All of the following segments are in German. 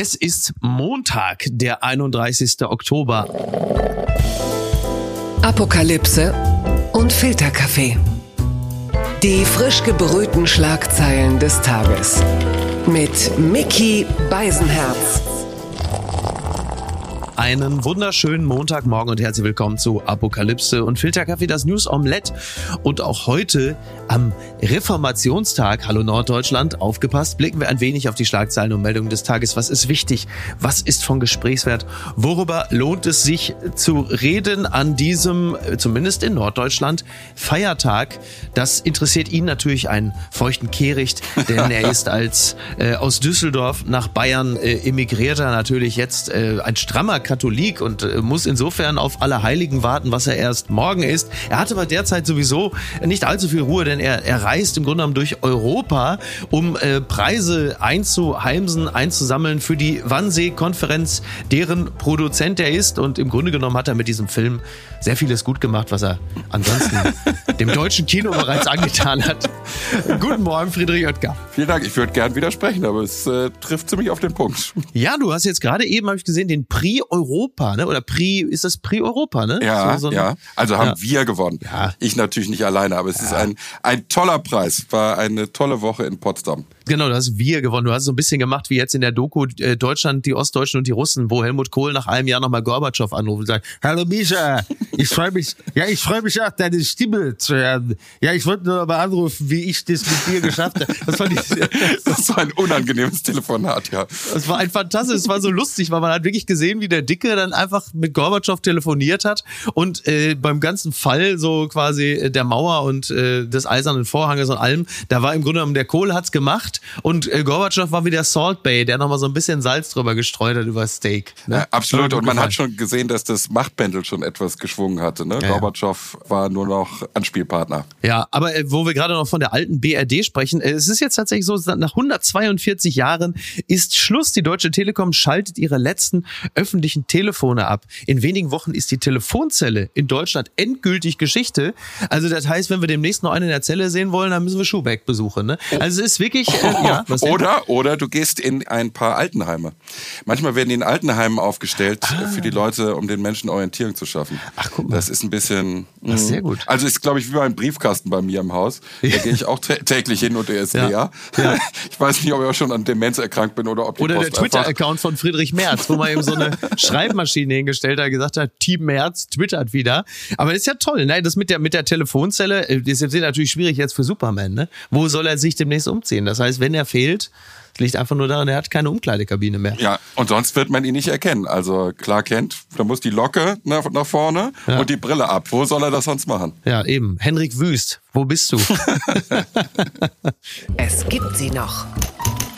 Es ist Montag, der 31. Oktober. Apokalypse und Filterkaffee. Die frisch gebrühten Schlagzeilen des Tages. Mit Mickey Beisenherz. Einen wunderschönen Montagmorgen und herzlich willkommen zu Apokalypse und Filterkaffee, das News Omelette. Und auch heute am Reformationstag, hallo Norddeutschland, aufgepasst, blicken wir ein wenig auf die Schlagzeilen und Meldungen des Tages. Was ist wichtig? Was ist von Gesprächswert? Worüber lohnt es sich zu reden an diesem, zumindest in Norddeutschland, Feiertag? Das interessiert ihn natürlich einen feuchten Kehricht, denn er ist als äh, aus Düsseldorf nach Bayern äh, emigrierter natürlich jetzt äh, ein strammer Katholik und äh, muss insofern auf alle Heiligen warten, was er erst morgen ist. Er hat aber derzeit sowieso nicht allzu viel Ruhe, denn er, er reist im Grunde genommen durch Europa, um äh, Preise einzuheimsen, einzusammeln für die Wannsee-Konferenz, deren Produzent er ist. Und im Grunde genommen hat er mit diesem Film sehr vieles gut gemacht, was er ansonsten dem deutschen Kino bereits angetan hat. Guten Morgen, Friedrich Oetker. Vielen Dank. Ich würde gern widersprechen, aber es äh, trifft ziemlich auf den Punkt. Ja, du hast jetzt gerade eben, habe ich gesehen, den Prix Europa, ne? Oder Prix, ist das Prix Europa, ne? Ja, so, so ja. Also haben ja. wir gewonnen. Ja. Ich natürlich nicht alleine, aber es ist ein, ein toller Preis. War eine tolle Woche in Potsdam. Genau, du hast wir gewonnen. Du hast so ein bisschen gemacht wie jetzt in der Doku äh, Deutschland, die Ostdeutschen und die Russen, wo Helmut Kohl nach einem Jahr nochmal Gorbatschow anruft und sagt, Hallo Misha, ich freue mich, ja, ich freue mich auch, deine Stimme zu hören. Ja, ich wollte nur mal anrufen, wie ich das mit dir geschafft habe. Das fand ich, Das war ein unangenehmes Telefonat, ja. das war ein fantastisch, es war so lustig, weil man hat wirklich gesehen, wie der Dicke dann einfach mit Gorbatschow telefoniert hat und äh, beim ganzen Fall so quasi äh, der Mauer und äh, des eisernen Vorhanges und allem, da war im Grunde genommen der Kohl hat's gemacht und äh, Gorbatschow war wie der Salt Bay, der nochmal so ein bisschen Salz drüber gestreut hat über Steak. Ne? Ja, absolut. Und man gefallen. hat schon gesehen, dass das Machtpendel schon etwas geschwungen hatte. Ne? ja. Gorbatschow war nur noch Anspielpartner. Ja, aber äh, wo wir gerade noch von der alten BRD sprechen, äh, es ist jetzt tatsächlich so, nach 142 Jahren ist Schluss. Die Deutsche Telekom schaltet ihre letzten öffentlichen Telefone ab. In wenigen Wochen ist die Telefonzelle in Deutschland endgültig Geschichte. Also das heißt, wenn wir demnächst noch einen in der Zelle sehen wollen, dann müssen wir Schubeck besuchen. Ne? Also es ist wirklich, äh, ja? Oder, oder du gehst in ein paar Altenheime. Manchmal werden die in Altenheimen aufgestellt äh, für die Leute, um den Menschen Orientierung zu schaffen. Ah. Ach, guck mal. Das ist ein bisschen. Ach, sehr mm. gut. Also ist, glaube ich, wie beim Briefkasten bei mir im Haus. Da gehe ich auch tä- täglich hin und der ist Ja. leer. Ja. Ich weiß nicht, ob ich auch schon an Demenz erkrankt bin oder ob die Oder der Post einfach- Twitter-Account von Friedrich Merz, wo man eben so eine Schreibmaschine hingestellt hat, gesagt hat, Team Merz twittert wieder. Aber das ist ja toll, ne? Das mit der, mit der Telefonzelle, äh, das ist natürlich schwierig jetzt für Superman, ne? Wo soll er sich demnächst umziehen? Das heißt, wenn er fehlt, liegt einfach nur daran, er hat keine Umkleidekabine mehr. Ja, und sonst wird man ihn nicht erkennen. Also klar kennt, da muss die Locke nach, nach vorne Ja. und die Brille ab. Wo soll er das sonst machen? Ja, eben. Henrik Wüst, wo bist du? Es gibt sie noch.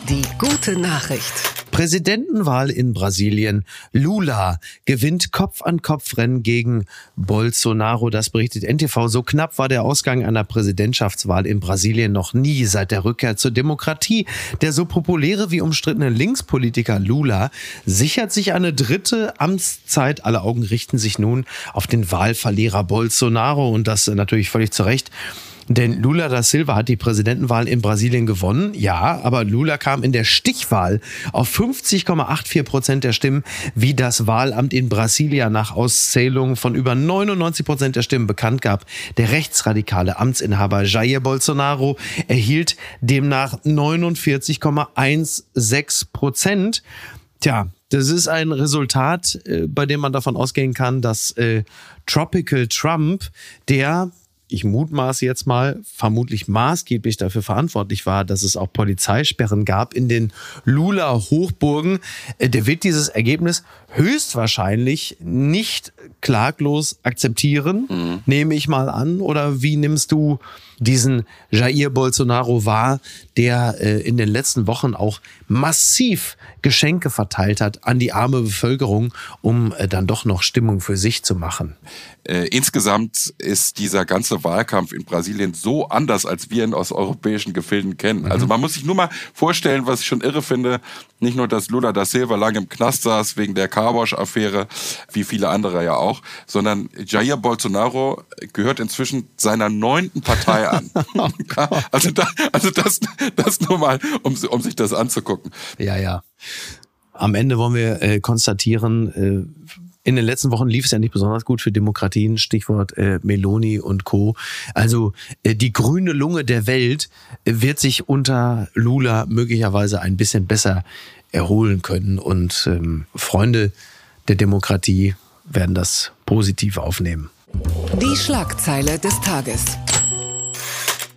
Die gute Nachricht. Präsidentenwahl in Brasilien. Lula gewinnt Kopf-an-Kopf-Rennen gegen Bolsonaro. Das berichtet NTV. So knapp war der Ausgang einer Präsidentschaftswahl in Brasilien noch nie seit der Rückkehr zur Demokratie. Der so populäre wie umstrittene Linkspolitiker Lula sichert sich eine dritte Amtszeit. Alle Augen richten sich nun auf den Wahlverlierer Bolsonaro und das natürlich völlig zu Recht. Denn Lula da Silva hat die Präsidentenwahl in Brasilien gewonnen. Ja, aber Lula kam in der Stichwahl auf 50,84 Prozent der Stimmen, wie das Wahlamt in Brasilia nach Auszählung von über 99 Prozent der Stimmen bekannt gab. Der rechtsradikale Amtsinhaber Jair Bolsonaro erhielt demnach 49,16 Prozent. Tja, das ist ein Resultat, äh, bei dem man davon ausgehen kann, dass äh, Tropical Trump, der ich mutmaße jetzt mal, vermutlich maßgeblich dafür verantwortlich war, dass es auch Polizeisperren gab in den Lula-Hochburgen. Äh, Der wird dieses Ergebnis höchstwahrscheinlich nicht klaglos akzeptieren, nehme ich mal an. Oder wie nimmst du diesen Jair Bolsonaro wahr, der äh, in den letzten Wochen auch massiv Geschenke verteilt hat an die arme Bevölkerung, um äh, dann doch noch Stimmung für sich zu machen? Äh, insgesamt ist dieser ganze Wahlkampf in Brasilien so anders, als wir ihn aus europäischen Gefilden kennen. Also man muss sich nur mal vorstellen, was ich schon irre finde, nicht nur, dass Lula da Silva lange im Knast saß wegen der Carwash-Affäre, wie viele andere ja auch, sondern Jair Bolsonaro gehört inzwischen seiner neunten Partei an. ja, also da, also das, das nur mal, um, um sich das anzugucken. Ja, ja. am Ende wollen wir äh, konstatieren, äh, in den letzten Wochen lief es ja nicht besonders gut für Demokratien, Stichwort äh, Meloni und Co. Also äh, die grüne Lunge der Welt wird sich unter Lula möglicherweise ein bisschen besser erholen können. Und ähm, Freunde der Demokratie werden das positiv aufnehmen. Die Schlagzeile des Tages.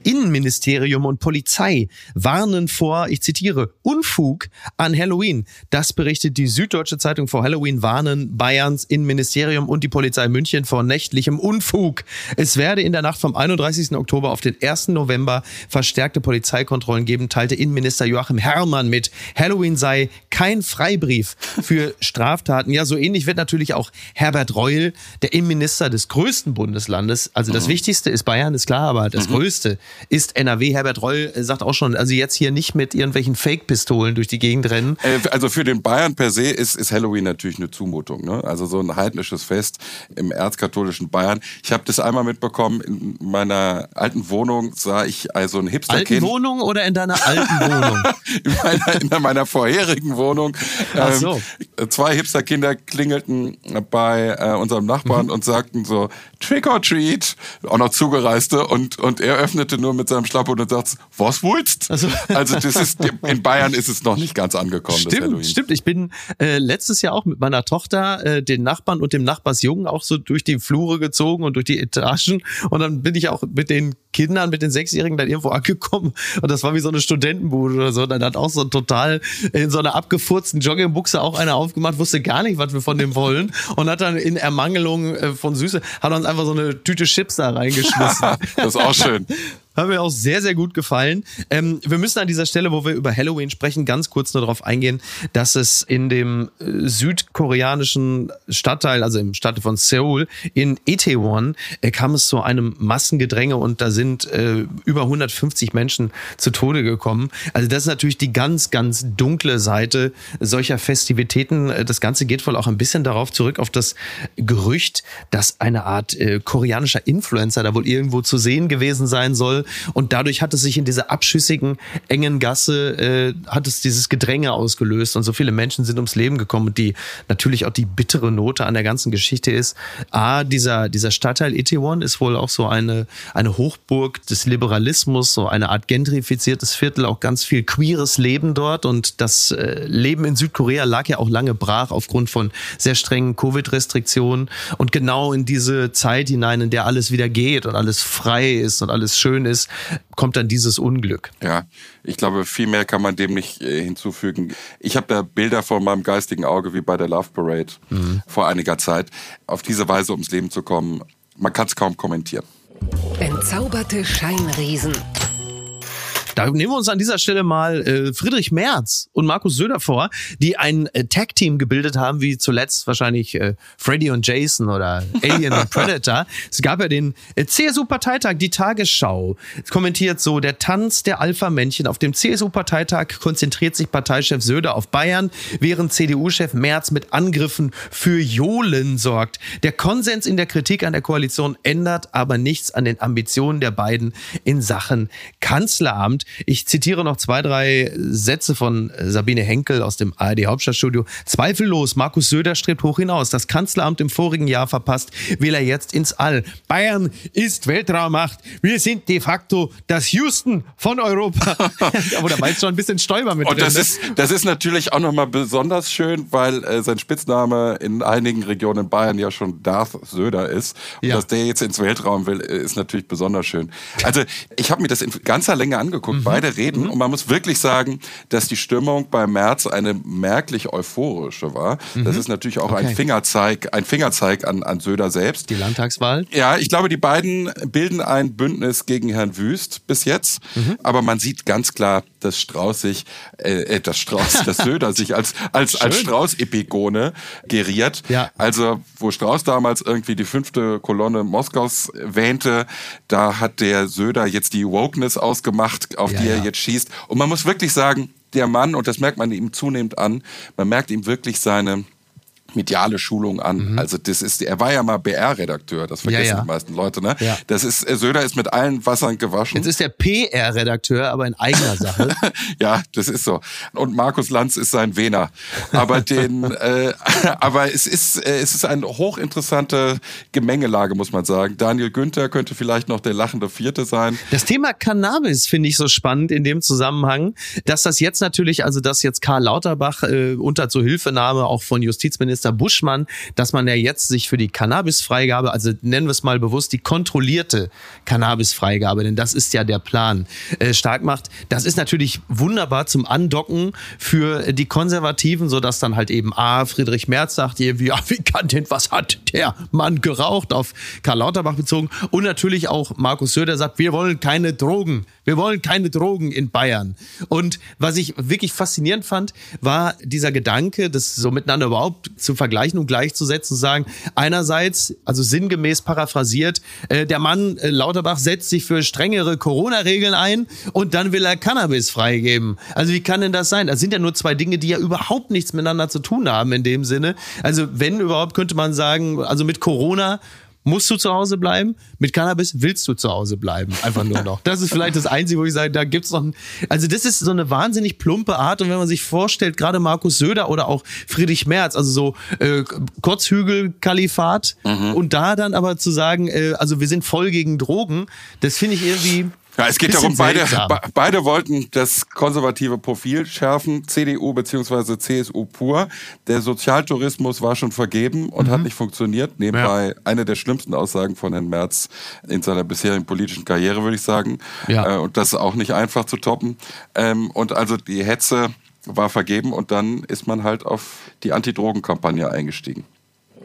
Innenministerium und Polizei warnen vor, ich zitiere, Unfug an Halloween. Das berichtet die Süddeutsche Zeitung vor Halloween warnen Bayerns Innenministerium und die Polizei München vor nächtlichem Unfug. Es werde in der Nacht vom 31. Oktober auf den 1. November verstärkte Polizeikontrollen geben, teilte Innenminister Joachim Herrmann mit. Halloween sei kein Freibrief für Straftaten. Ja, so ähnlich wird natürlich auch Herbert Reul, der Innenminister des größten Bundeslandes. Also das mhm. Wichtigste ist Bayern, ist klar, aber das mhm. Größte ist NRW. Herbert Reul sagt auch schon, also jetzt hier nicht mit irgendwelchen Fake-Pistolen durch die Gegend rennen. Äh, also für den Bayern per se ist, ist Halloween natürlich eine Zumutung. Ne? Also so ein heidnisches Fest im erzkatholischen Bayern. Ich habe das einmal mitbekommen, in meiner alten Wohnung sah ich also ein Hipsterkind. Alten Wohnung oder in deiner alten Wohnung? in, meiner, in meiner vorherigen Wohnung. Ach so. Ähm, zwei Hipsterkinder klingelten bei äh, unserem Nachbarn mhm. und sagten so, Trick or Treat, auch noch Zugereiste und, und er öffnete nur mit seinem Schlapphut und sagt, was willst? Also, also das ist, in Bayern ist es noch nicht ganz angekommen. Stimmt, stimmt. Ich bin äh, letztes Jahr auch mit meiner Tochter, äh, den Nachbarn und dem Nachbarsjungen auch so durch die Flure gezogen und durch die Etagen und dann bin ich auch mit den Kindern, mit den Sechsjährigen dann irgendwo angekommen und das war wie so eine Studentenbude oder so. Und dann hat auch so total in so einer abgefurzten Joggingbuchse auch einer aufgemacht, wusste gar nicht, was wir von dem wollen und hat dann in Ermangelung äh, von Süße, hat uns einfach so eine Tüte Chips da reingeschmissen. das ist auch schön. Hat mir auch sehr, sehr gut gefallen. Ähm, wir müssen an dieser Stelle, wo wir über Halloween sprechen, ganz kurz nur darauf eingehen, dass es in dem äh, südkoreanischen Stadtteil, also im Stadtteil von Seoul, in Itaewon, äh, kam es zu einem Massengedränge und da sind äh, über 150 Menschen zu Tode gekommen. Also das ist natürlich die ganz, ganz dunkle Seite solcher Festivitäten. Äh, das Ganze geht wohl auch ein bisschen darauf zurück, auf das Gerücht, dass eine Art äh, koreanischer Influencer da wohl irgendwo zu sehen gewesen sein soll und dadurch hat es sich in dieser abschüssigen, engen Gasse, äh, hat es dieses Gedränge ausgelöst und so viele Menschen sind ums Leben gekommen. Und die natürlich auch die bittere Note an der ganzen Geschichte ist, a, dieser, dieser Stadtteil Itaewon ist wohl auch so eine, eine Hochburg des Liberalismus, so eine Art gentrifiziertes Viertel, auch ganz viel queeres Leben dort. Und das äh, Leben in Südkorea lag ja auch lange brach aufgrund von sehr strengen Covid-Restriktionen. Und genau in diese Zeit hinein, in der alles wieder geht und alles frei ist und alles schön ist, ist, kommt dann dieses Unglück. Ja, ich glaube, viel mehr kann man dem nicht äh, hinzufügen. Ich habe da Bilder vor meinem geistigen Auge wie bei der Love Parade mhm. vor einiger Zeit. Auf diese Weise ums Leben zu kommen, man kann es kaum kommentieren. Entzauberte Scheinriesen. Da nehmen wir uns an dieser Stelle mal äh, Friedrich Merz und Markus Söder vor, die ein äh, Tag-Team gebildet haben, wie zuletzt wahrscheinlich äh, Freddy und Jason oder Alien und Predator. Es gab ja den äh, CSU-Parteitag, die Tagesschau. Es kommentiert so, der Tanz der Alpha-Männchen. Auf dem CSU-Parteitag konzentriert sich Parteichef Söder auf Bayern, während CDU-Chef Merz mit Angriffen für Johlen sorgt. Der Konsens in der Kritik an der Koalition ändert aber nichts an den Ambitionen der beiden in Sachen Kanzleramt. Ich zitiere noch zwei, drei Sätze von Sabine Henkel aus dem ARD Hauptstadtstudio. Zweifellos, Markus Söder strebt hoch hinaus. Das Kanzleramt im vorigen Jahr verpasst, will er jetzt ins All. Bayern ist Weltraummacht. Wir sind de facto das Houston von Europa. Aber da war jetzt schon ein bisschen Stäuber mit Und drin. das ne? ist, das ist natürlich auch nochmal besonders schön, weil äh, sein Spitzname in einigen Regionen in Bayern ja schon Darth Söder ist. Und ja. dass der jetzt ins Weltraum will, ist natürlich besonders schön. Also ich habe mir das in ganzer Länge angeguckt angeguckt, mhm. beide reden. Mhm. Und man muss wirklich sagen, dass die Stimmung bei März eine merklich euphorische war. Mhm. Das ist natürlich auch okay. ein Fingerzeig, ein Fingerzeig an, an Söder selbst. Die Landtagswahl? Ja, ich glaube, die beiden bilden ein Bündnis gegen Herrn Wüst bis jetzt. Mhm. Aber man sieht ganz klar, dass Strauß sich, äh, äh das Strauß, dass Söder sich als, als, als Strauß-Epigone geriert. Ja. Also, wo Strauß damals irgendwie die fünfte Kolonne Moskaus wähnte, da hat der Söder jetzt die Wokeness ausgemacht, auf ja, die er ja. jetzt schießt. Und man muss wirklich sagen, der Mann, und das merkt man ihm zunehmend an, man merkt ihm wirklich seine mediale Schulung an. Mhm. Also das ist, er war ja mal BR-Redakteur, das vergessen ja, ja. die meisten Leute, ne? Ja. Das ist, äh, Söder ist mit allen Wassern gewaschen. Jetzt ist der PR-Redakteur, aber in eigener Sache. ja, das ist so. Und Markus Lanz ist sein Wiener. Aber den, äh, aber es ist, äh, es ist eine hochinteressante Gemengelage, muss man sagen. Daniel Günther könnte vielleicht noch der lachende Vierte sein. Das Thema Cannabis finde ich so spannend in dem Zusammenhang, dass das jetzt natürlich, also dass jetzt Karl Lauterbach äh, unter Zuhilfenahme auch von Justizminister Minister Buschmann, dass man ja jetzt sich für die Cannabisfreigabe, also nennen wir es mal bewusst, die kontrollierte Cannabisfreigabe, denn das ist ja der Plan, äh, stark macht. Das ist natürlich wunderbar zum Andocken für die Konservativen, sodass dann halt eben A, Friedrich Merz sagt irgendwie, ja, wie kann denn, was hat der Mann geraucht, auf Karl Lauterbach bezogen. Und natürlich auch Markus Söder sagt, wir wollen keine Drogen. Wir wollen keine Drogen in Bayern. Und was ich wirklich faszinierend fand, war dieser Gedanke, das so miteinander überhaupt zu vergleichen und gleichzusetzen, zu sagen, einerseits, also sinngemäß paraphrasiert, äh, der Mann äh, Lauterbach setzt sich für strengere Corona-Regeln ein und dann will er Cannabis freigeben. Also wie kann denn das sein? Das sind ja nur zwei Dinge, die ja überhaupt nichts miteinander zu tun haben in dem Sinne. Also wenn überhaupt, könnte man sagen, also mit Corona musst du zu Hause bleiben. Mit Cannabis willst du zu Hause bleiben. Einfach nur noch. Das ist vielleicht das Einzige, wo ich sage, da gibt's noch ein, also das ist so eine wahnsinnig plumpe Art. Und wenn man sich vorstellt, gerade Markus Söder oder auch Friedrich Merz, also so äh, Kotzhügel-Kalifat mhm. und da dann aber zu sagen, äh, also wir sind voll gegen Drogen, das finde ich irgendwie ja, es geht darum, beide, beide wollten das konservative Profil schärfen, CDU beziehungsweise CSU pur. Der Sozialtourismus war schon vergeben und mhm. hat nicht funktioniert. Nebenbei ja. eine der schlimmsten Aussagen von Herrn Merz in seiner bisherigen politischen Karriere, würde ich sagen. Ja. Äh, und das ist auch nicht einfach zu toppen. Ähm, und also die Hetze war vergeben und dann ist man halt auf die Anti-Drogen-Kampagne eingestiegen.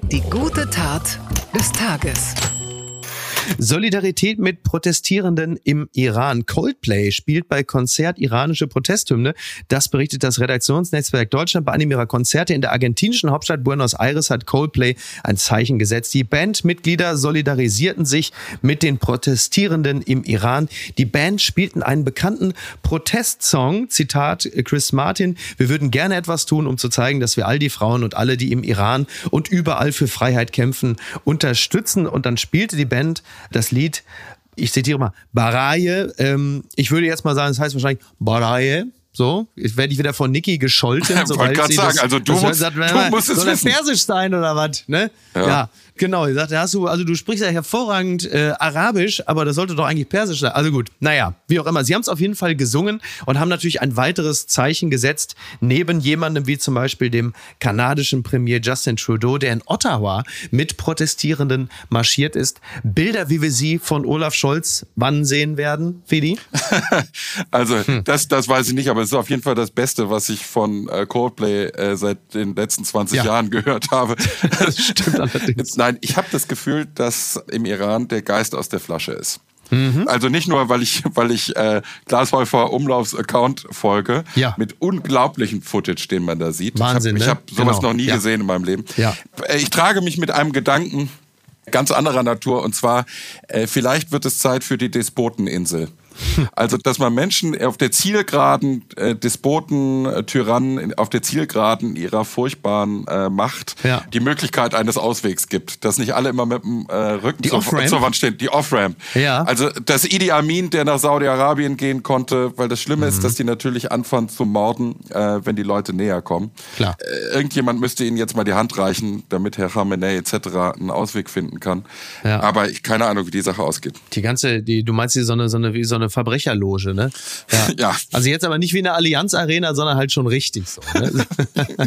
Die gute Tat des Tages. Solidarität mit Protestierenden im Iran. Coldplay spielt bei Konzert iranische Protesthymne. Das berichtet das Redaktionsnetzwerk Deutschland. Bei einem ihrer Konzerte in der argentinischen Hauptstadt Buenos Aires hat Coldplay ein Zeichen gesetzt. Die Bandmitglieder solidarisierten sich mit den Protestierenden im Iran. Die Band spielten einen bekannten Protestsong, Zitat Chris Martin, wir würden gerne etwas tun, um zu zeigen, dass wir all die Frauen und alle, die im Iran und überall für Freiheit kämpfen, unterstützen. Und dann spielte die Band das Lied, ich zitiere mal, Baraye, ähm, ich würde jetzt mal sagen, es das heißt wahrscheinlich Baraye, so, jetzt werde ich wieder von Niki gescholten. Ich wollte gerade sagen, das, also du musst, sagt, du musst es soll wissen. Persisch sein oder was, ne? ja. ja. Genau, ich sagte, hast du, also du sprichst ja hervorragend äh, Arabisch, aber das sollte doch eigentlich Persisch sein. Also gut, naja, wie auch immer. Sie haben es auf jeden Fall gesungen und haben natürlich ein weiteres Zeichen gesetzt, neben jemandem wie zum Beispiel dem kanadischen Premier Justin Trudeau, der in Ottawa mit Protestierenden marschiert ist. Bilder, wie wir sie von Olaf Scholz wann sehen werden, Fidi? also, hm. das, das weiß ich nicht, aber es ist auf jeden Fall das Beste, was ich von äh, Coldplay äh, seit den letzten 20 ja. Jahren gehört habe. Das stimmt allerdings. Nein, Nein, ich habe das Gefühl, dass im Iran der Geist aus der Flasche ist. Mhm. Also nicht nur, weil ich, weil ich äh, Glashäufer Umlaufs Account folge, ja. mit unglaublichem Footage, den man da sieht. Wahnsinn, ich habe ne? hab sowas genau. noch nie ja. gesehen in meinem Leben. Ja. Äh, ich trage mich mit einem Gedanken ganz anderer Natur und zwar, äh, vielleicht wird es Zeit für die Despoteninsel. Also, dass man Menschen auf der Zielgeraden, äh, Despoten, äh, Tyrannen auf der Zielgeraden ihrer furchtbaren äh, Macht ja. die Möglichkeit eines Auswegs gibt. Dass nicht alle immer mit dem äh, Rücken zur, zur, Wand stehen. Die Off-Ramp. Ja. Also, dass Idi Amin, der nach Saudi-Arabien gehen konnte, weil das Schlimme mhm. ist, dass die natürlich anfangen zu morden, äh, wenn die Leute näher kommen. Klar. Äh, irgendjemand müsste ihnen jetzt mal die Hand reichen, damit Herr Khamenei etc. einen Ausweg finden kann. Ja. Aber ich keine Ahnung, wie die Sache ausgeht. Die ganze, die, du meinst die so eine, so eine, wie so eine Verbrecherloge, ne? Ja. ja. Also jetzt aber nicht wie eine Allianz Arena, sondern halt schon richtig so. Ne?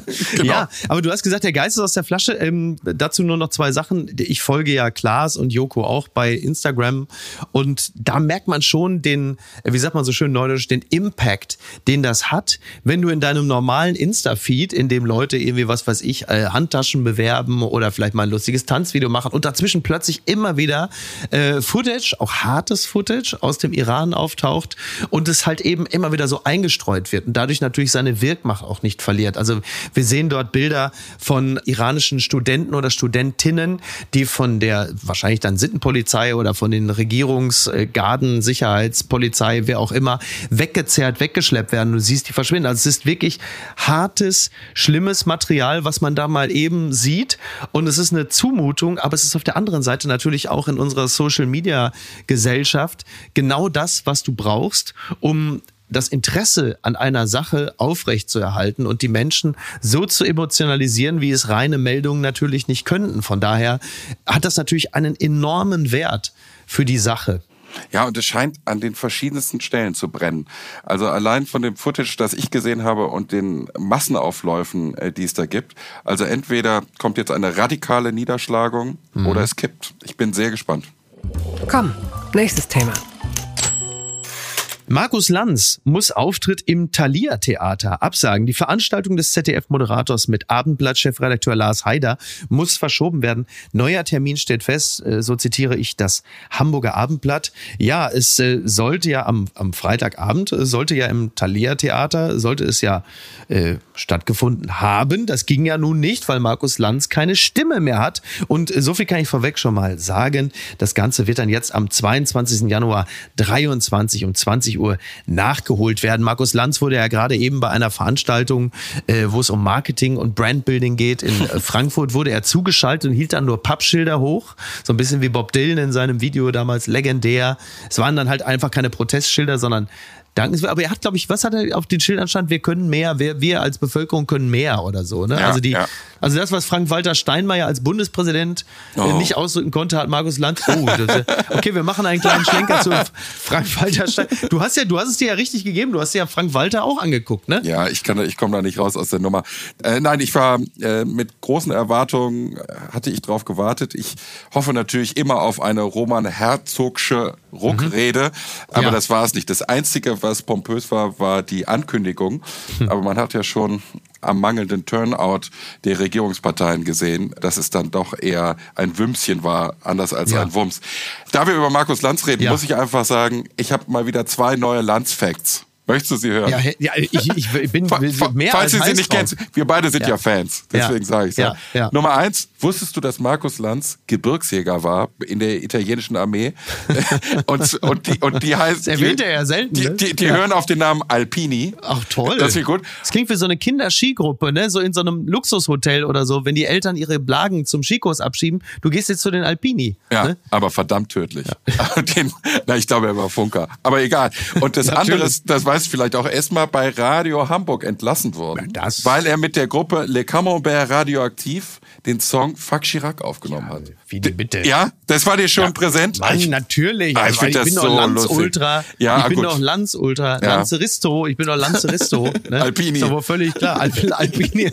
genau. Ja, aber du hast gesagt, der Geist ist aus der Flasche. Ähm, dazu nur noch zwei Sachen. Ich folge ja Klaas und Joko auch bei Instagram und da merkt man schon den, wie sagt man so schön neudeutsch, den Impact, den das hat, wenn du in deinem normalen Insta-Feed, in dem Leute irgendwie, was weiß ich, äh, Handtaschen bewerben oder vielleicht mal ein lustiges Tanzvideo machen und dazwischen plötzlich immer wieder äh, Footage, auch hartes Footage aus dem Iran Kommentaren auftaucht und es halt eben immer wieder so eingestreut wird und dadurch natürlich seine Wirkmacht auch nicht verliert. Also wir sehen dort Bilder von iranischen Studenten oder Studentinnen, die von der wahrscheinlich dann Sittenpolizei oder von den Regierungsgarden, Sicherheitspolizei, wer auch immer, weggezerrt, weggeschleppt werden. Du siehst die verschwinden. Also es ist wirklich hartes, schlimmes Material, was man da mal eben sieht. Und es ist eine Zumutung, aber es ist auf der anderen Seite natürlich auch in unserer Social Media Gesellschaft genau das, was du brauchst, um das Interesse an einer Sache aufrechtzuerhalten und die Menschen so zu emotionalisieren, wie es reine Meldungen natürlich nicht könnten. Von daher hat das natürlich einen enormen Wert für die Sache. Ja, und es scheint an den verschiedensten Stellen zu brennen. Also allein von dem Footage, das ich gesehen habe und den Massenaufläufen, äh, die es da gibt. Also entweder kommt jetzt eine radikale Niederschlagung mhm. oder es kippt. Ich bin sehr gespannt. Komm, nächstes Thema. Markus Lanz muss Auftritt im Thalia Theater absagen. Die Veranstaltung des ZDF-Moderators mit Abendblatt-Chefredakteur Lars Haider muss verschoben werden. Neuer Termin steht fest, äh, so zitiere ich das Hamburger Abendblatt. Ja, es äh, sollte ja am, am Freitagabend, äh, sollte ja im Thalia Theater, sollte es ja äh, stattgefunden haben. Das ging ja nun nicht, weil Markus Lanz keine Stimme mehr hat. Und so viel kann ich vorweg schon mal sagen. Das Ganze wird dann jetzt am 22. Januar 23 um 20 Uhr Uhr nachgeholt werden. Markus Lanz wurde ja gerade eben bei einer Veranstaltung, äh, wo es um Marketing und Brandbuilding geht, in äh, Frankfurt wurde er zugeschaltet und hielt dann nur Pappschilder hoch. So ein bisschen wie Bob Dylan in seinem Video damals legendär. Es waren dann halt einfach keine Protestschilder, sondern dankenswert. Aber er hat, glaube ich, was hat er auf den Schildern stand? Wir können mehr, wir, wir als Bevölkerung können mehr oder so. Ne? Ja, also die, ja. also das, was Frank-Walter Steinmeier als Bundespräsident äh, Oh. nicht ausdrücken konnte, hat Markus Lanz. Oh, das, okay, wir machen einen kleinen Schlenker zu Frank-Walter Steinmeier. Du hast ja, du hast es dir ja richtig gegeben. Du hast dir ja Frank-Walter auch angeguckt, ne? Ja, ich kann, ich komme da nicht raus aus der Nummer. Äh, nein, ich war äh, mit großen Erwartungen äh, hatte ich drauf gewartet. Ich hoffe natürlich immer auf eine Roman Herzogsche Ruckrede, aber Ja. das war es nicht. Das einzige, was pompös war, war die Ankündigung. Aber man hat ja schon am mangelnden Turnout der Regierungsparteien gesehen, dass es dann doch eher ein Wümschen war, anders als Ja. ein Wumms. Da wir über Markus Lanz reden, Ja. muss ich einfach sagen, ich habe mal wieder zwei neue Lanz-Facts. Möchtest du sie hören? Ja, ja ich, ich bin mehr Falls als Sie sie heiß nicht kennen, wir beide sind ja, Ja. Fans, deswegen Ja. sage ich Ja, ja. Nummer eins, wusstest du, dass Markus Lanz Gebirgsjäger war in der italienischen Armee? und, und, die, und die heißt. Das erwähnt er ja selten, Die, ne? die, die hören auf den Namen Alpini. Ach toll. Das ist gut. Das klingt wie so eine Kinderskigruppe, ne? So in so einem Luxushotel oder so, wenn die Eltern ihre Blagen zum Skikurs abschieben. Du gehst jetzt zu den Alpini. Ja, Ne? aber verdammt tödlich. Den, na, ich glaube, er war Funker. Aber egal. Und das andere, das weißt du vielleicht auch, er ist mal bei Radio Hamburg entlassen worden. Das- weil er mit der Gruppe Le Camembert Radioaktiv den Song Fuck Chirac aufgenommen hat. Wie die bitte? Ja, das war dir schon präsent? Mann, Ich- natürlich. Ah, ich find das bin so doch Lanz lustig. Ultra. Ja, ich bin gut. doch Lanz Ultra. Ja. Lanzeristo. Ich bin doch Lanzeristo. Ne? Alpini. Ist doch wohl völlig klar. Alp Alpini.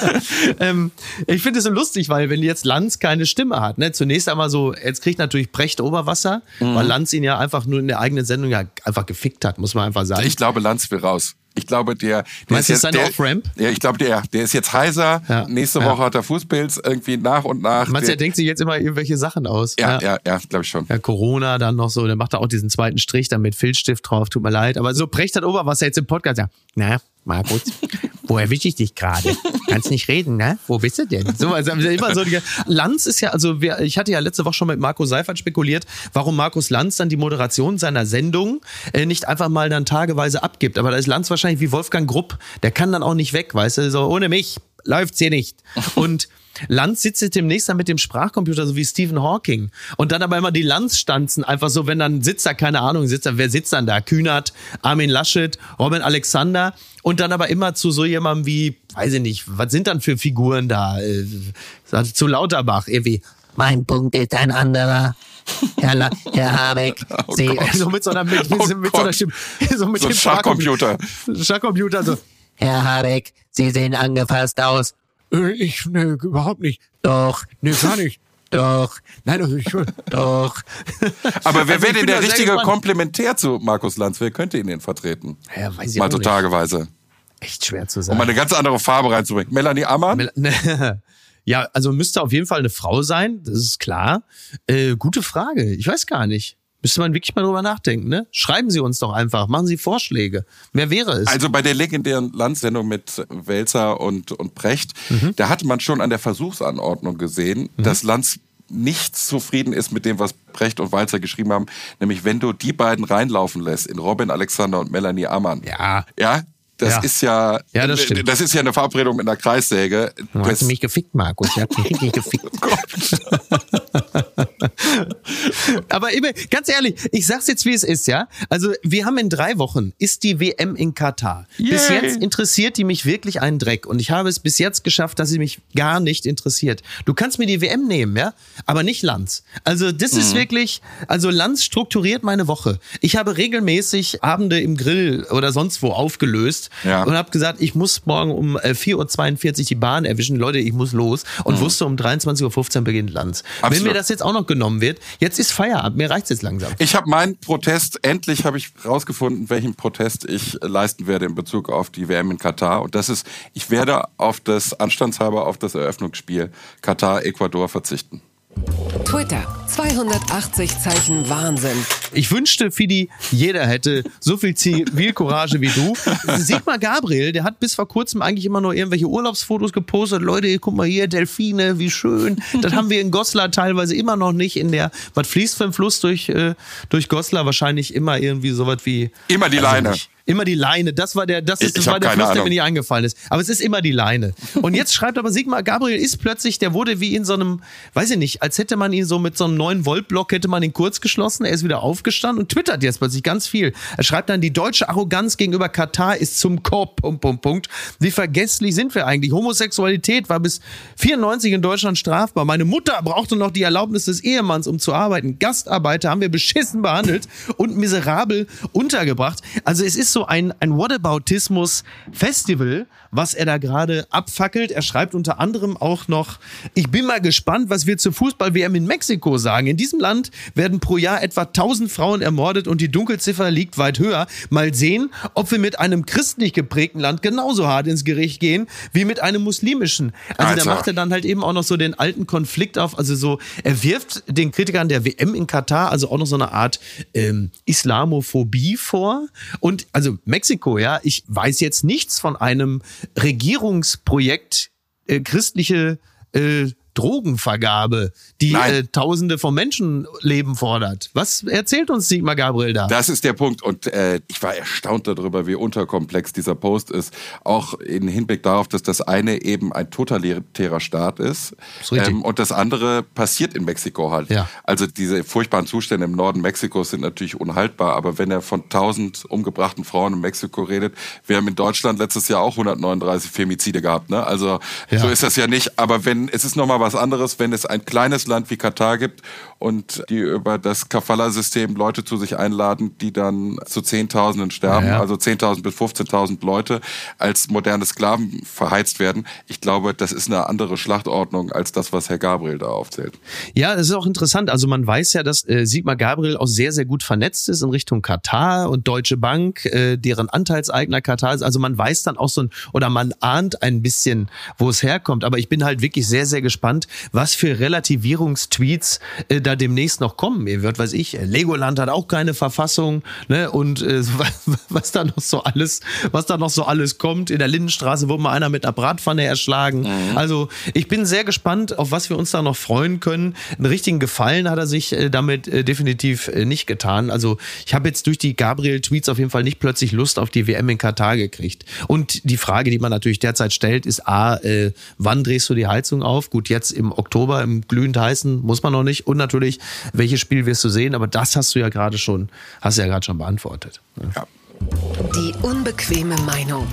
ähm, ich finde es so lustig, weil wenn jetzt Lanz keine Stimme hat, ne, zunächst einmal so, jetzt kriegt natürlich Precht Oberwasser, Mhm. weil Lanz ihn ja einfach nur in der eigenen Sendung ja einfach gefickt hat, muss man einfach sagen. Ich glaube, Lanz will raus. Ich glaube, der, der Meinst ist seine der, Off-Ramp? Ja, ich glaube, der, der ist jetzt heiser. Ja. Nächste Ja. Woche hat er Fußpilz irgendwie nach und nach. Meinst du, Der- er denkt sich jetzt immer irgendwelche Sachen aus? ja, ja, ja, glaube ich schon. Ja, Corona dann noch so, dann macht er auch diesen zweiten Strich dann mit Filzstift drauf, tut mir leid. Aber so Precht hat Oberwasser jetzt im Podcast, ja, na, Markus, wo erwische ich dich gerade? Kannst nicht reden, ne? Wo bist du denn? So, also immer so die, Lanz ist ja, also wir, ich hatte ja letzte Woche schon mit Marco Seifert spekuliert, warum Markus Lanz dann die Moderation seiner Sendung äh, nicht einfach mal dann tageweise abgibt. Aber da ist Lanz wahrscheinlich wie Wolfgang Grupp, der kann dann auch nicht weg, weißt du, so ohne mich läuft's hier nicht. Und Lanz sitzt jetzt demnächst dann mit dem Sprachcomputer, so wie Stephen Hawking. Und dann aber immer die Lanz-Stanzen, einfach so, wenn dann sitzt da, keine Ahnung, sitzt da, wer sitzt dann da? Kühnert, Armin Laschet, Robin Alexander. Und dann aber immer zu so jemandem wie, weiß ich nicht, was sind dann für Figuren da? Äh, zu Lauterbach, irgendwie. Mein Punkt ist ein anderer. Herr, La Herr Habeck, Sie, Gott. So mit so einer, mit, mit, Oh so- mit so einer. Stimme. So mit So ein dem Schachcomputer. Schachcomputer, so. Herr Habeck, Sie sehen angefasst aus. Äh, Ich, ne, überhaupt nicht. Doch, Ne, gar nicht. doch, Nein, also ich schon. doch. Aber wer Also wäre denn der richtige. Komplementär zu Markus Lanz? Wer könnte ihn denn vertreten? Ja, weiß ich Mal so nicht. tageweise. Echt schwer zu Um sagen. mal eine ganz andere Farbe reinzubringen. Melanie Ammann? Mel- Ja, also müsste auf jeden Fall eine Frau sein, das ist klar. Äh, gute Frage. Ich weiß gar nicht. Müsste man wirklich mal drüber nachdenken, ne? Schreiben Sie uns doch einfach, machen Sie Vorschläge. Wer wäre es? Also bei der legendären Landsendung mit Welzer und, und Precht, Mhm. da hatte man schon an der Versuchsanordnung gesehen, dass Lanz nicht zufrieden ist mit dem, was Precht und Walzer geschrieben haben, nämlich wenn du die beiden reinlaufen lässt, in Robin Alexander und Melanie Ammann. Ja. Ja, das Ja. ist ja, Ja, das stimmt. das ist ja eine Verabredung mit einer Kreissäge. Du hast mich gefickt, Markus. Du hast mich richtig gefickt. Aber immer, ganz ehrlich, ich sag's jetzt, wie es ist, ja. Also, wir haben in drei Wochen ist die WM in Katar. Bis Yay. jetzt interessiert die mich wirklich einen Dreck. Und ich habe es bis jetzt geschafft, dass sie mich gar nicht interessiert. Du kannst mir die WM nehmen, ja, aber nicht Lanz. Also, das Mhm. ist wirklich, also Lanz strukturiert meine Woche. Ich habe regelmäßig Abende im Grill oder sonst wo aufgelöst Ja. und habe gesagt, ich muss morgen um äh, 4.42 Uhr die Bahn erwischen. Leute, ich muss los. Und wusste, um 23.15 Uhr beginnt Lanz. Wenn Mhm. Absolut. mir das jetzt auch noch genommen wird, jetzt ist Feierabend, mir reicht's jetzt langsam. Ich habe meinen Protest, endlich habe ich rausgefunden, welchen Protest ich leisten werde in Bezug auf die WM in Katar. Und das ist, ich werde auf das Anstandshalber auf das Eröffnungsspiel Katar-Ecuador verzichten. Twitter, 280 Zeichen Wahnsinn. Ich wünschte, Fidi, jeder hätte so viel Zivilcourage wie du. Sigmar Gabriel, der hat bis vor kurzem eigentlich immer nur irgendwelche Urlaubsfotos gepostet. Leute, guck mal hier, Delfine, wie schön. Das haben wir in Goslar teilweise immer noch nicht in der, was fließt für ein Fluss durch, äh, durch Goslar? Wahrscheinlich immer irgendwie sowas wie. Immer die Also Leine. nicht. Immer die Leine, das war der, das ist, das war der Fluss, der mir nicht eingefallen ist. Aber es ist immer die Leine. Und jetzt schreibt aber Sigmar Gabriel ist plötzlich, der wurde wie in so einem, weiß ich nicht, als hätte man ihn so mit so einem neuen Volt-Block hätte man ihn kurz geschlossen. Er ist wieder aufgestanden und twittert jetzt plötzlich ganz viel. Er schreibt dann, die deutsche Arroganz gegenüber Katar ist zum Korb, Punkt, Punkt, Punkt. Wie vergesslich sind wir eigentlich? Homosexualität war bis 94 in Deutschland strafbar. Meine Mutter brauchte noch die Erlaubnis des Ehemanns, um zu arbeiten. Gastarbeiter haben wir beschissen behandelt und miserabel untergebracht. Also es ist so ein, ein Whataboutismus-Festival, was er da gerade abfackelt. Er schreibt unter anderem auch noch, ich bin mal gespannt, was wir zur Fußball-WM in Mexiko sagen. In diesem Land werden pro Jahr etwa 1000 Frauen ermordet und die Dunkelziffer liegt weit höher. Mal sehen, ob wir mit einem christlich geprägten Land genauso hart ins Gericht gehen wie mit einem muslimischen. Also da Alter. macht er dann halt eben auch noch so den alten Konflikt auf. Also so, er wirft den Kritikern der WM in Katar also auch noch so eine Art ähm, Islamophobie vor. Und also Mexiko, ja, ich weiß jetzt nichts von einem Regierungsprojekt äh, christliche äh, Drogenvergabe, die äh, Tausende von Menschenleben fordert. Was erzählt uns Sigmar Gabriel da? Das ist der Punkt. Und äh, ich war erstaunt darüber, wie unterkomplex dieser Post ist. Auch im Hinblick darauf, dass das eine eben ein totalitärer Staat ist. ist. Ähm, und das andere passiert in Mexiko halt. Ja. Also diese furchtbaren Zustände im Norden Mexikos sind natürlich unhaltbar. Aber wenn er von 1000 umgebrachten Frauen in Mexiko redet, wir haben in Deutschland letztes Jahr auch 139 Femizide gehabt. Ne? Also Ja. so ist das ja nicht. Aber wenn es ist nochmal was anderes, wenn es ein kleines Land wie Katar gibt und die über das Kafala-System Leute zu sich einladen, die dann zu Zehntausenden sterben, Ja, ja. also 10.000 bis 15.000 Leute als moderne Sklaven verheizt werden. Ich glaube, das ist eine andere Schlachtordnung als das, was Herr Gabriel da aufzählt. Ja, das ist auch interessant. Also man weiß ja, dass äh, Sigmar Gabriel auch sehr, sehr gut vernetzt ist in Richtung Katar und Deutsche Bank, äh, deren Anteilseigner Katar ist. Also man weiß dann auch so ein, oder man ahnt ein bisschen, wo es herkommt. Aber ich bin halt wirklich sehr, sehr gespannt, was für Relativierungstweets äh, da demnächst noch kommen. Ihr wird, weiß ich, Legoland hat auch keine Verfassung, ne? Und äh, was, da noch so alles, was da noch so alles kommt. In der Lindenstraße wurde mal einer mit einer Bratpfanne erschlagen. Also ich bin sehr gespannt, auf was wir uns da noch freuen können. Einen richtigen Gefallen hat er sich äh, damit äh, definitiv äh, nicht getan. Also ich habe jetzt durch die Gabriel-Tweets auf jeden Fall nicht plötzlich Lust auf die WM in Katar gekriegt. Und die Frage, die man natürlich derzeit stellt, ist A, äh, wann drehst du die Heizung auf? Gut, jetzt im Oktober, im glühend heißen, muss man noch nicht. Und natürlich, welches Spiel wirst du sehen? Aber das hast du ja gerade schon, hast du ja gerade schon beantwortet. Ja. Die unbequeme Meinung.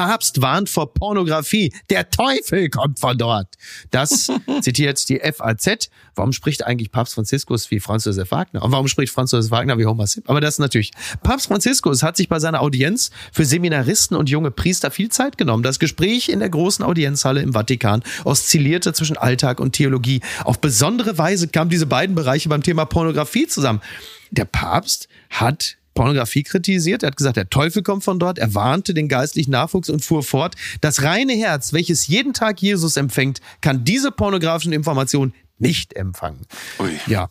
Papst warnt vor Pornografie. Der Teufel kommt von dort. Das zitiert die FAZ. Warum spricht eigentlich Papst Franziskus wie Franz Josef Wagner? Und warum spricht Franz Josef Wagner wie Homer Simpson? Aber das natürlich. Papst Franziskus hat sich bei seiner Audienz für Seminaristen und junge Priester viel Zeit genommen. Das Gespräch in der großen Audienzhalle im Vatikan oszillierte zwischen Alltag und Theologie. Auf besondere Weise kamen diese beiden Bereiche beim Thema Pornografie zusammen. Der Papst hat Pornografie kritisiert. Er hat gesagt, der Teufel kommt von dort. Er warnte den geistlichen Nachwuchs und fuhr fort. Das reine Herz, welches jeden Tag Jesus empfängt, kann diese pornografischen Informationen nicht empfangen. Ui. Ja.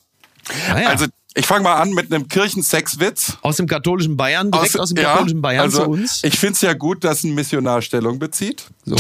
Naja. Also ich fange mal an mit einem Kirchensexwitz. aus dem katholischen Bayern, direkt aus, dem ja, katholischen Bayern also zu uns. Ich finde es ja gut, dass ein Missionar Stellung bezieht. So,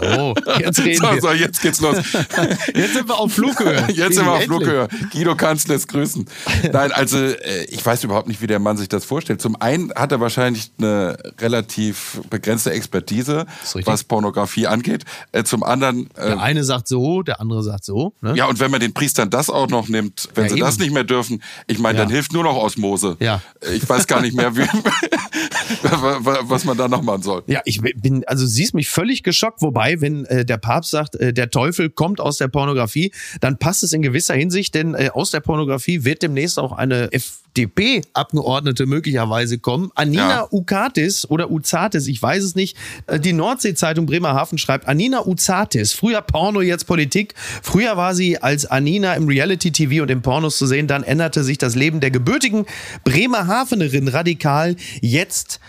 so jetzt reden So, wir. so, jetzt geht's los. Jetzt sind wir auf Flughöhe. Jetzt sind wir auf. Flughöhe. Guido kannst lässt grüßen. Nein, also äh, ich weiß überhaupt nicht, wie der Mann sich das vorstellt. Zum einen hat er wahrscheinlich eine relativ begrenzte Expertise, was Pornografie angeht. Äh, Zum anderen, äh, Der eine sagt so, der andere sagt so. Ne? ja, und wenn man den Priestern das auch noch nimmt, wenn Ja, sie eben. das nicht mehr dürfen, ich meine, dann Ja. hilft nur noch Osmose. Ja. Ich weiß gar nicht mehr, wie, was man da noch machen soll. Ja, ich bin, also siehst mich völlig geschockt, wobei, wenn äh, der Papst sagt, äh, der Teufel kommt aus der Pornografie, dann passt es in gewisser Hinsicht, denn äh, aus der Pornografie wird demnächst auch eine FDP-Abgeordnete möglicherweise kommen. Anina Ja. Ukatis oder Uzatis, ich weiß es nicht. Äh, die Nordsee-Zeitung Bremerhaven schreibt, Anina Uzatis, früher Porno, jetzt Politik. Früher war sie als Anina im Reality-TV und im Pornos zu sehen, dann änderte sich das Leben der gebürtigen Bremerhavenerin radikal. Jetzt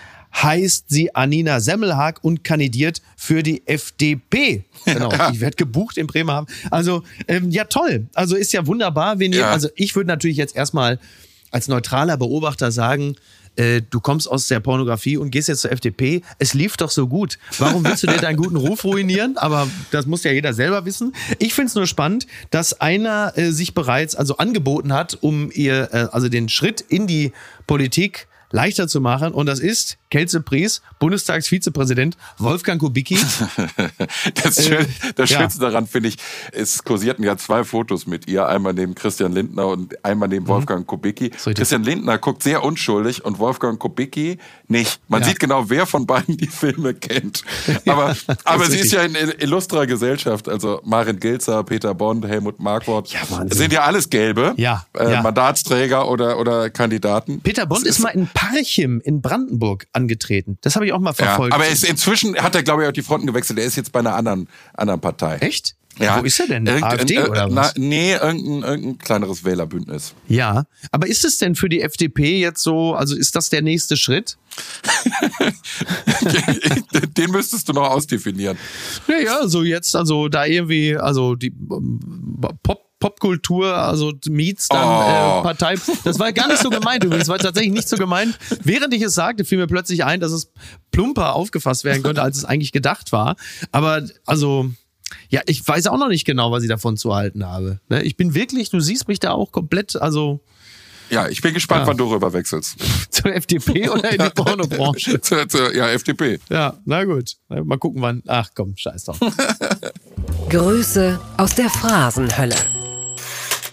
heißt sie Anina Semmelhag und kandidiert für die FDP. Genau, die wird gebucht in Bremerhaven. Also ähm, ja toll, also ist ja wunderbar. Wenn ihr, Ja. Also ich würde natürlich jetzt erstmal als neutraler Beobachter sagen, äh, du kommst aus der Pornografie und gehst jetzt zur FDP. Es lief doch so gut. Warum willst du dir deinen guten Ruf ruinieren? Aber das muss ja jeder selber wissen. Ich finde es nur spannend, dass einer äh, sich bereits also angeboten hat, um ihr äh, also den Schritt in die Politik leichter zu machen. Und das ist Kelze Pries, Bundestagsvizepräsident Wolfgang Kubicki. Das, Schön, das Äh, ja. Schönste daran finde ich, es kursierten ja zwei Fotos mit ihr, einmal neben Christian Lindner und einmal neben Wolfgang Kubicki. Mhm. Christian Lindner guckt sehr unschuldig und Wolfgang Kubicki nicht. Man Ja. sieht genau, wer von beiden die Filme kennt. Aber, aber sie ist ja in illustrer Gesellschaft. Also Marin Gilzer, Peter Bond, Helmut Marquardt. Ja, Wahnsinn. Das sind ja alles Gelbe. Ja, Äh, ja. Mandatsträger oder, oder Kandidaten. Peter Bond ist mal in Parchim in Brandenburg angetreten. Das habe ich auch mal ja, verfolgt. aber er ist, inzwischen hat er, glaube ich, auch die Fronten gewechselt. Er ist jetzt bei einer anderen, anderen Partei. Echt? Ja. Wo ist er denn? Irgend- AfD äh, oder na, was? nee, irgendein, irgendein kleineres Wählerbündnis. Ja, aber ist es denn für die FDP jetzt so, also ist das der nächste Schritt? Den müsstest du noch ausdefinieren. Ja, ja, so jetzt, also da irgendwie, also die ähm, Pop. Popkultur, also meets dann Oh. äh, Partei. Das war gar nicht so gemeint übrigens, war tatsächlich nicht so gemeint. Während ich es sagte, fiel mir plötzlich ein, dass es plumper aufgefasst werden könnte, als es eigentlich gedacht war. Aber also, ja, ich weiß auch noch nicht genau, was ich davon zu halten habe. Ne, Ich bin wirklich, du siehst mich da auch komplett, also Ja, ich bin gespannt, Ja. wann du rüber wechselst. zur FDP oder in die Pornobranche. Zur- zur- ja, FDP. Ja, na gut. Mal gucken, wann. Ach komm, scheiß drauf. Grüße aus der Phrasenhölle.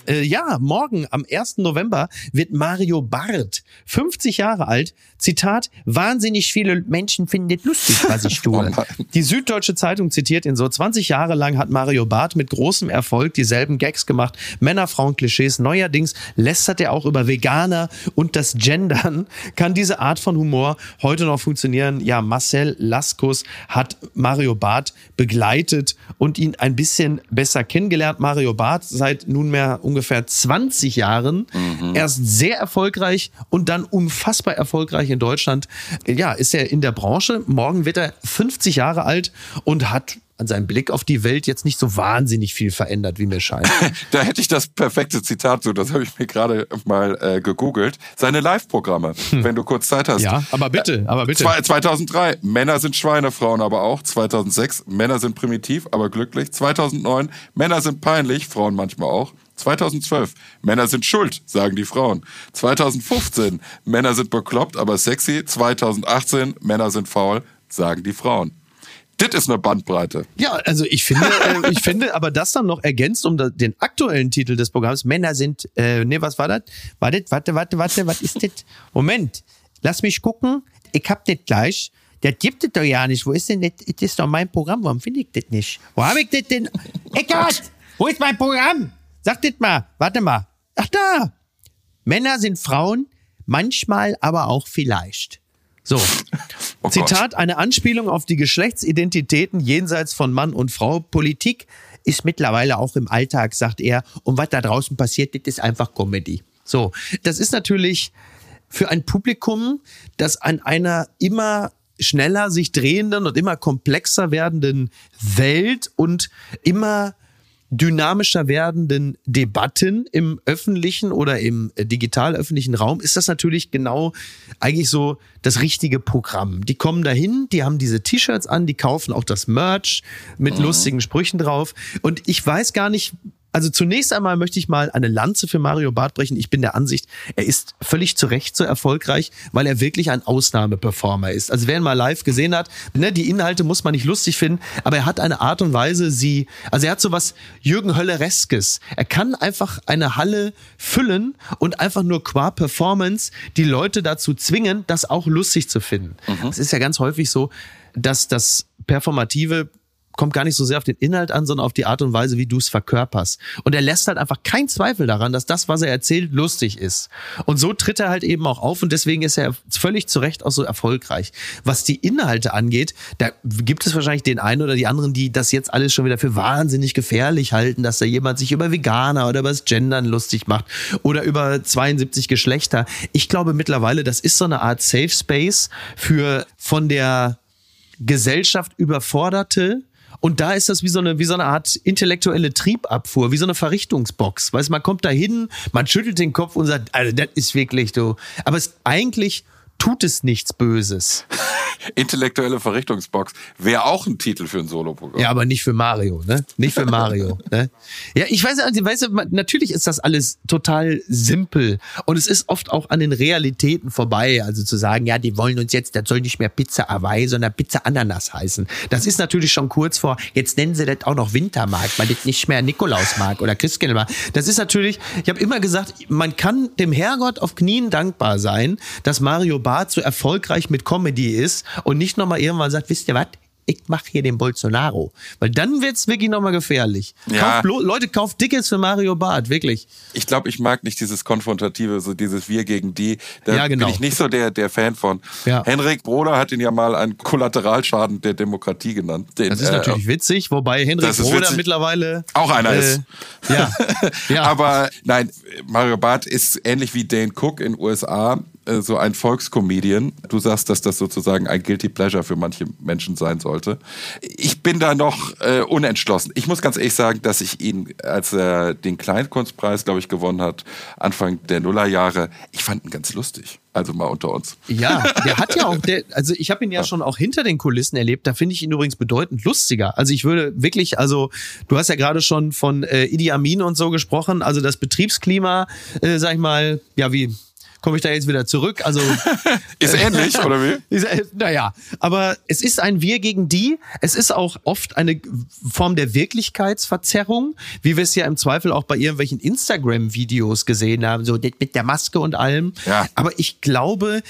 Äh, ja, morgen am 1. November wird Mario Barth 50 Jahre alt. Zitat, wahnsinnig viele Menschen finden es lustig, was ich tue. Die Süddeutsche Zeitung zitiert ihn so, 20 Jahre lang hat Mario Barth mit großem Erfolg dieselben Gags gemacht, Männer-Frauen-Klischees. Neuerdings lästert er auch über Veganer und das Gendern. Kann diese Art von Humor heute noch funktionieren? Ja, Marcel Laskus hat Mario Barth begleitet und ihn ein bisschen besser kennengelernt. Mario Barth seit nunmehr ungefähr 20 Jahren. Erst sehr erfolgreich und dann unfassbar erfolgreich in Deutschland. Ja, ist er in der Branche. Morgen wird er 50 Jahre alt und hat an seinem Blick auf die Welt jetzt nicht so wahnsinnig viel verändert, wie mir scheint. Da hätte ich das perfekte Zitat zu, das habe ich mir gerade mal äh, gegoogelt. Seine Live-Programme, wenn du kurz Zeit hast. Hm. Ja, aber bitte, aber bitte. Zwei- 2003, Männer sind Schweine, Frauen aber auch. 2006, Männer sind primitiv, aber glücklich. 2009, Männer sind peinlich, Frauen manchmal auch. 2012, Männer sind schuld, sagen die Frauen. 2015, Männer sind bekloppt, aber sexy. 2018, Männer sind faul, sagen die Frauen. Das ist eine Bandbreite. Ja, also ich finde, äh, ich finde, aber das dann noch ergänzt um den aktuellen Titel des Programms. Männer sind, äh, nee, was war das? Warte, warte, warte, warte, was ist das? Moment, lass mich gucken. Ich hab das gleich. Das gibt es doch ja nicht. Wo ist denn das? Das ist doch mein Programm. Warum finde ich das nicht? Wo habe ich das denn? Eckart, wo ist mein Programm? Sag das mal. Warte mal. Ach da. Männer sind Frauen, manchmal aber auch vielleicht. So. Oh. Zitat, eine Anspielung auf die Geschlechtsidentitäten jenseits von Mann und Frau. Politik ist mittlerweile auch im Alltag, sagt er. Und was da draußen passiert, das ist einfach Comedy. So. Das ist natürlich für ein Publikum, das an einer immer schneller sich drehenden und immer komplexer werdenden Welt und immer dynamischer werdenden Debatten im öffentlichen oder im äh, digital öffentlichen Raum ist das natürlich genau eigentlich so das richtige Programm. Die kommen dahin, die haben diese T-Shirts an, die kaufen auch das Merch mit lustigen Sprüchen drauf und ich weiß gar nicht, also zunächst einmal möchte ich mal eine Lanze für Mario Barth brechen. Ich bin der Ansicht, er ist völlig zu Recht so erfolgreich, weil er wirklich ein Ausnahmeperformer ist. Also wer ihn mal live gesehen hat, ne, die Inhalte muss man nicht lustig finden, aber er hat eine Art und Weise, sie, also er hat so was Jürgen Höllereskes. Er kann einfach eine Halle füllen und einfach nur qua Performance die Leute dazu zwingen, das auch lustig zu finden. Es ist ja ganz häufig so, dass das Performative kommt gar nicht so sehr auf den Inhalt an, sondern auf die Art und Weise, wie du es verkörperst. Und er lässt halt einfach keinen Zweifel daran, dass das, was er erzählt, lustig ist. Und so tritt er halt eben auch auf und deswegen ist er völlig zu Recht auch so erfolgreich. Was die Inhalte angeht, da gibt es wahrscheinlich den einen oder die anderen, die das jetzt alles schon wieder für wahnsinnig gefährlich halten, dass da jemand sich über Veganer oder über das Gendern lustig macht oder über 72 Geschlechter. Ich glaube mittlerweile, das ist so eine Art Safe Space für von der Gesellschaft überforderte. Und da ist das wie so eine, wie so eine Art intellektuelle Triebabfuhr, wie so eine Verrichtungsbox. Weißt, man kommt da hin, man schüttelt den Kopf und sagt, also das ist wirklich du. Aber es eigentlich tut es nichts Böses. Intellektuelle Verrichtungsbox wäre auch ein Titel für ein Soloprogramm. Ja, aber nicht für Mario, ne? Nicht für Mario. ne? Ja, ich weiß, also, weißt du, natürlich ist das alles total simpel und es ist oft auch an den Realitäten vorbei. Also zu sagen, ja, die wollen uns jetzt, das soll nicht mehr Pizza Hawaii, sondern Pizza Ananas heißen. Das ist natürlich schon kurz vor, jetzt nennen sie das auch noch Wintermarkt, weil das nicht mehr Nikolausmarkt oder Christkindlmarkt. Das ist natürlich, ich habe immer gesagt, man kann dem Herrgott auf Knien dankbar sein, dass Mario Barth so erfolgreich mit Comedy ist und nicht nochmal irgendwann sagt, wisst ihr was? Ich mache hier den Bolsonaro. Weil dann wird's wirklich nochmal gefährlich. Ja. Kauft blo- Leute, kauft Tickets für Mario Barth, wirklich. Ich glaube, ich mag nicht dieses Konfrontative, so dieses Wir gegen die. Da Ja, genau. bin ich nicht so der, der Fan von. Ja. Henrik Broder hat ihn ja mal einen Kollateralschaden der Demokratie genannt. Den, Das ist äh, natürlich witzig, wobei Henrik Broder mittlerweile Auch einer ist. Ja. ja. Aber nein, Mario Barth ist ähnlich wie Dane Cook in USA äh, so ein Volkscomedian. Du sagst, dass das sozusagen ein Guilty Pleasure für manche Menschen sein sollte. Ich bin da noch äh, unentschlossen. Ich muss ganz ehrlich sagen, dass ich ihn, als er den Kleinkunstpreis, glaube ich, gewonnen hat, Anfang der Nullerjahre, ich fand ihn ganz lustig. Also mal unter uns. Ja, der hat ja auch, der, also ich habe ihn ja schon auch hinter den Kulissen erlebt. Da finde ich ihn übrigens bedeutend lustiger. Also ich würde wirklich, also du hast ja gerade schon von äh, Idi Amin und so gesprochen. Also das Betriebsklima, äh, sag ich mal, ja wie komme ich da jetzt wieder zurück? Also Ist ähnlich, oder wie? Ist, Naja, aber es ist ein Wir gegen die. Es ist auch oft eine Form der Wirklichkeitsverzerrung, wie wir es ja im Zweifel auch bei irgendwelchen Instagram-Videos gesehen haben, so mit der Maske und allem. Ja. Aber ich glaube,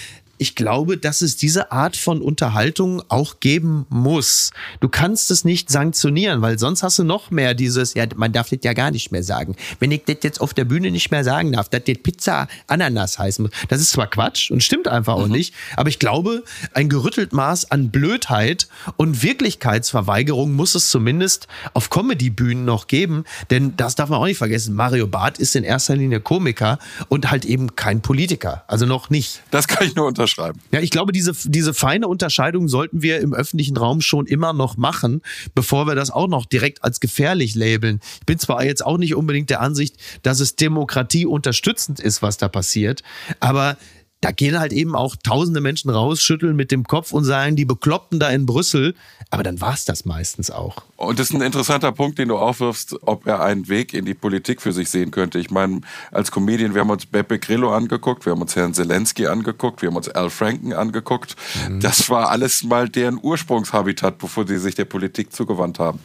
ich glaube, dass es diese Art von Unterhaltung auch geben muss. Du kannst es nicht sanktionieren, weil sonst hast du noch mehr dieses, ja, man darf das ja gar nicht mehr sagen. Wenn ich das jetzt auf der Bühne nicht mehr sagen darf, dass das Pizza Ananas heißen muss. Das ist zwar Quatsch und stimmt einfach auch nicht, aber ich glaube, ein gerüttelt Maß an Blödheit und Wirklichkeitsverweigerung muss es zumindest auf Comedy-Bühnen noch geben, denn das darf man auch nicht vergessen. Mario Barth ist in erster Linie Komiker und halt eben kein Politiker. Also noch nicht. Das kann ich nur unterschreiben. Ja, ich glaube, diese, diese feine Unterscheidung sollten wir im öffentlichen Raum schon immer noch machen, bevor wir das auch noch direkt als gefährlich labeln. Ich bin zwar jetzt auch nicht unbedingt der Ansicht, dass es Demokratie unterstützend ist, was da passiert, aber da gehen halt eben auch tausende Menschen raus, schütteln mit dem Kopf und sagen, die Bekloppten da in Brüssel. Aber dann war's das meistens auch. Und das ist ein interessanter Punkt, den du aufwirfst, ob er einen Weg in die Politik für sich sehen könnte. Ich meine, als Comedian, wir haben uns Beppe Grillo angeguckt, wir haben uns Herrn Zelensky angeguckt, wir haben uns Al Franken angeguckt. Das war alles mal deren Ursprungshabitat, bevor sie sich der Politik zugewandt haben.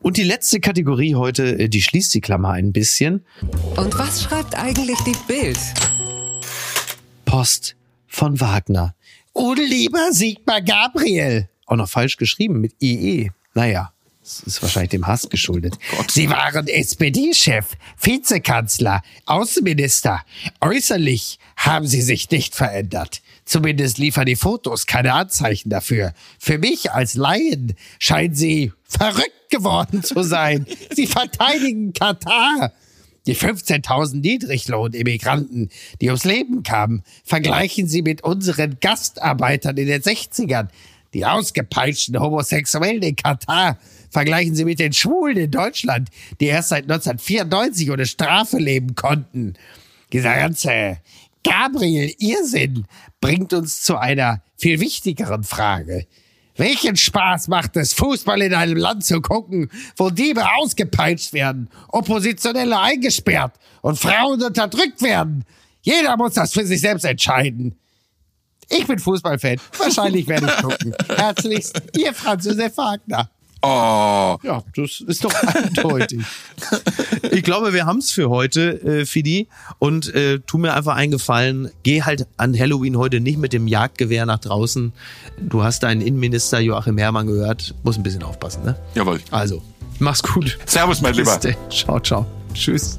Und die letzte Kategorie heute, äh, die schließt die Klammer ein bisschen. Und was schreibt eigentlich die Bild? Post von Wagner. Oh, lieber Sigmar Gabriel. Auch noch falsch geschrieben mit IE. Naja, das ist wahrscheinlich dem Hass geschuldet. Sie waren SPD-Chef, Vizekanzler, Außenminister. Äußerlich haben Sie sich nicht verändert. Zumindest liefern die Fotos keine Anzeichen dafür. Für mich als Laien scheinen Sie verrückt geworden zu sein. Sie verteidigen Katar. Die 15.000 Niedriglohn-Immigranten, die ums Leben kamen, vergleichen Sie mit unseren Gastarbeitern in den 60ern. Die ausgepeitschten Homosexuellen in Katar vergleichen sie mit den Schwulen in Deutschland, die erst seit 1994 ohne Strafe leben konnten. Dieser ganze Gabriel-Irrsinn bringt uns zu einer viel wichtigeren Frage. Welchen Spaß macht es, Fußball in einem Land zu gucken, wo Diebe ausgepeitscht werden, Oppositionelle eingesperrt und Frauen unterdrückt werden? Jeder muss das für sich selbst entscheiden. Ich bin Fußballfan. Wahrscheinlich werde ich gucken. Herzlichst, Ihr Franz Josef Wagner. Oh, Ja, das ist doch eindeutig. ich glaube, wir haben's für heute, äh, Fidi. Und äh, tu mir einfach einen Gefallen. Geh halt an Halloween heute nicht mit dem Jagdgewehr nach draußen. Du hast deinen Innenminister Joachim Herrmann gehört. Muss ein bisschen aufpassen, ne? jawohl. Also, mach's gut. Servus, mein Lieber. Ciao, ciao. Tschüss.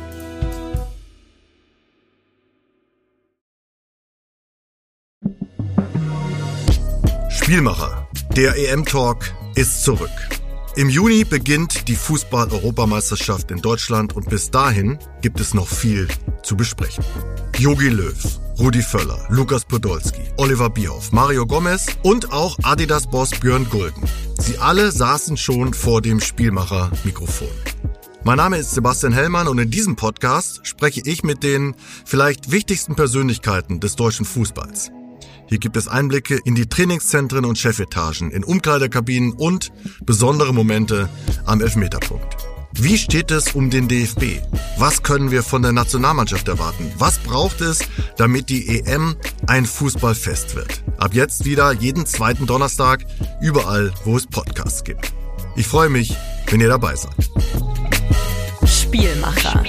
Spielmacher. Der EM-Talk ist zurück. Im Juni beginnt die Fußball-Europameisterschaft in Deutschland und bis dahin gibt es noch viel zu besprechen. Jogi Löw, Rudi Völler, Lukas Podolski, Oliver Bierhoff, Mario Gomez und auch Adidas-Boss Björn Gulden. Sie alle saßen schon vor dem Spielmacher-Mikrofon. Mein Name ist Sebastian Hellmann und in diesem Podcast spreche ich mit den vielleicht wichtigsten Persönlichkeiten des deutschen Fußballs. Hier gibt es Einblicke in die Trainingszentren und Chefetagen, in Umkleidekabinen und besondere Momente am Elfmeterpunkt. Wie steht es um den DFB? Was können wir von der Nationalmannschaft erwarten? Was braucht es, damit die EM ein Fußballfest wird? Ab jetzt wieder jeden zweiten Donnerstag, überall, wo es Podcasts gibt. Ich freue mich, wenn ihr dabei seid. Spielmacher.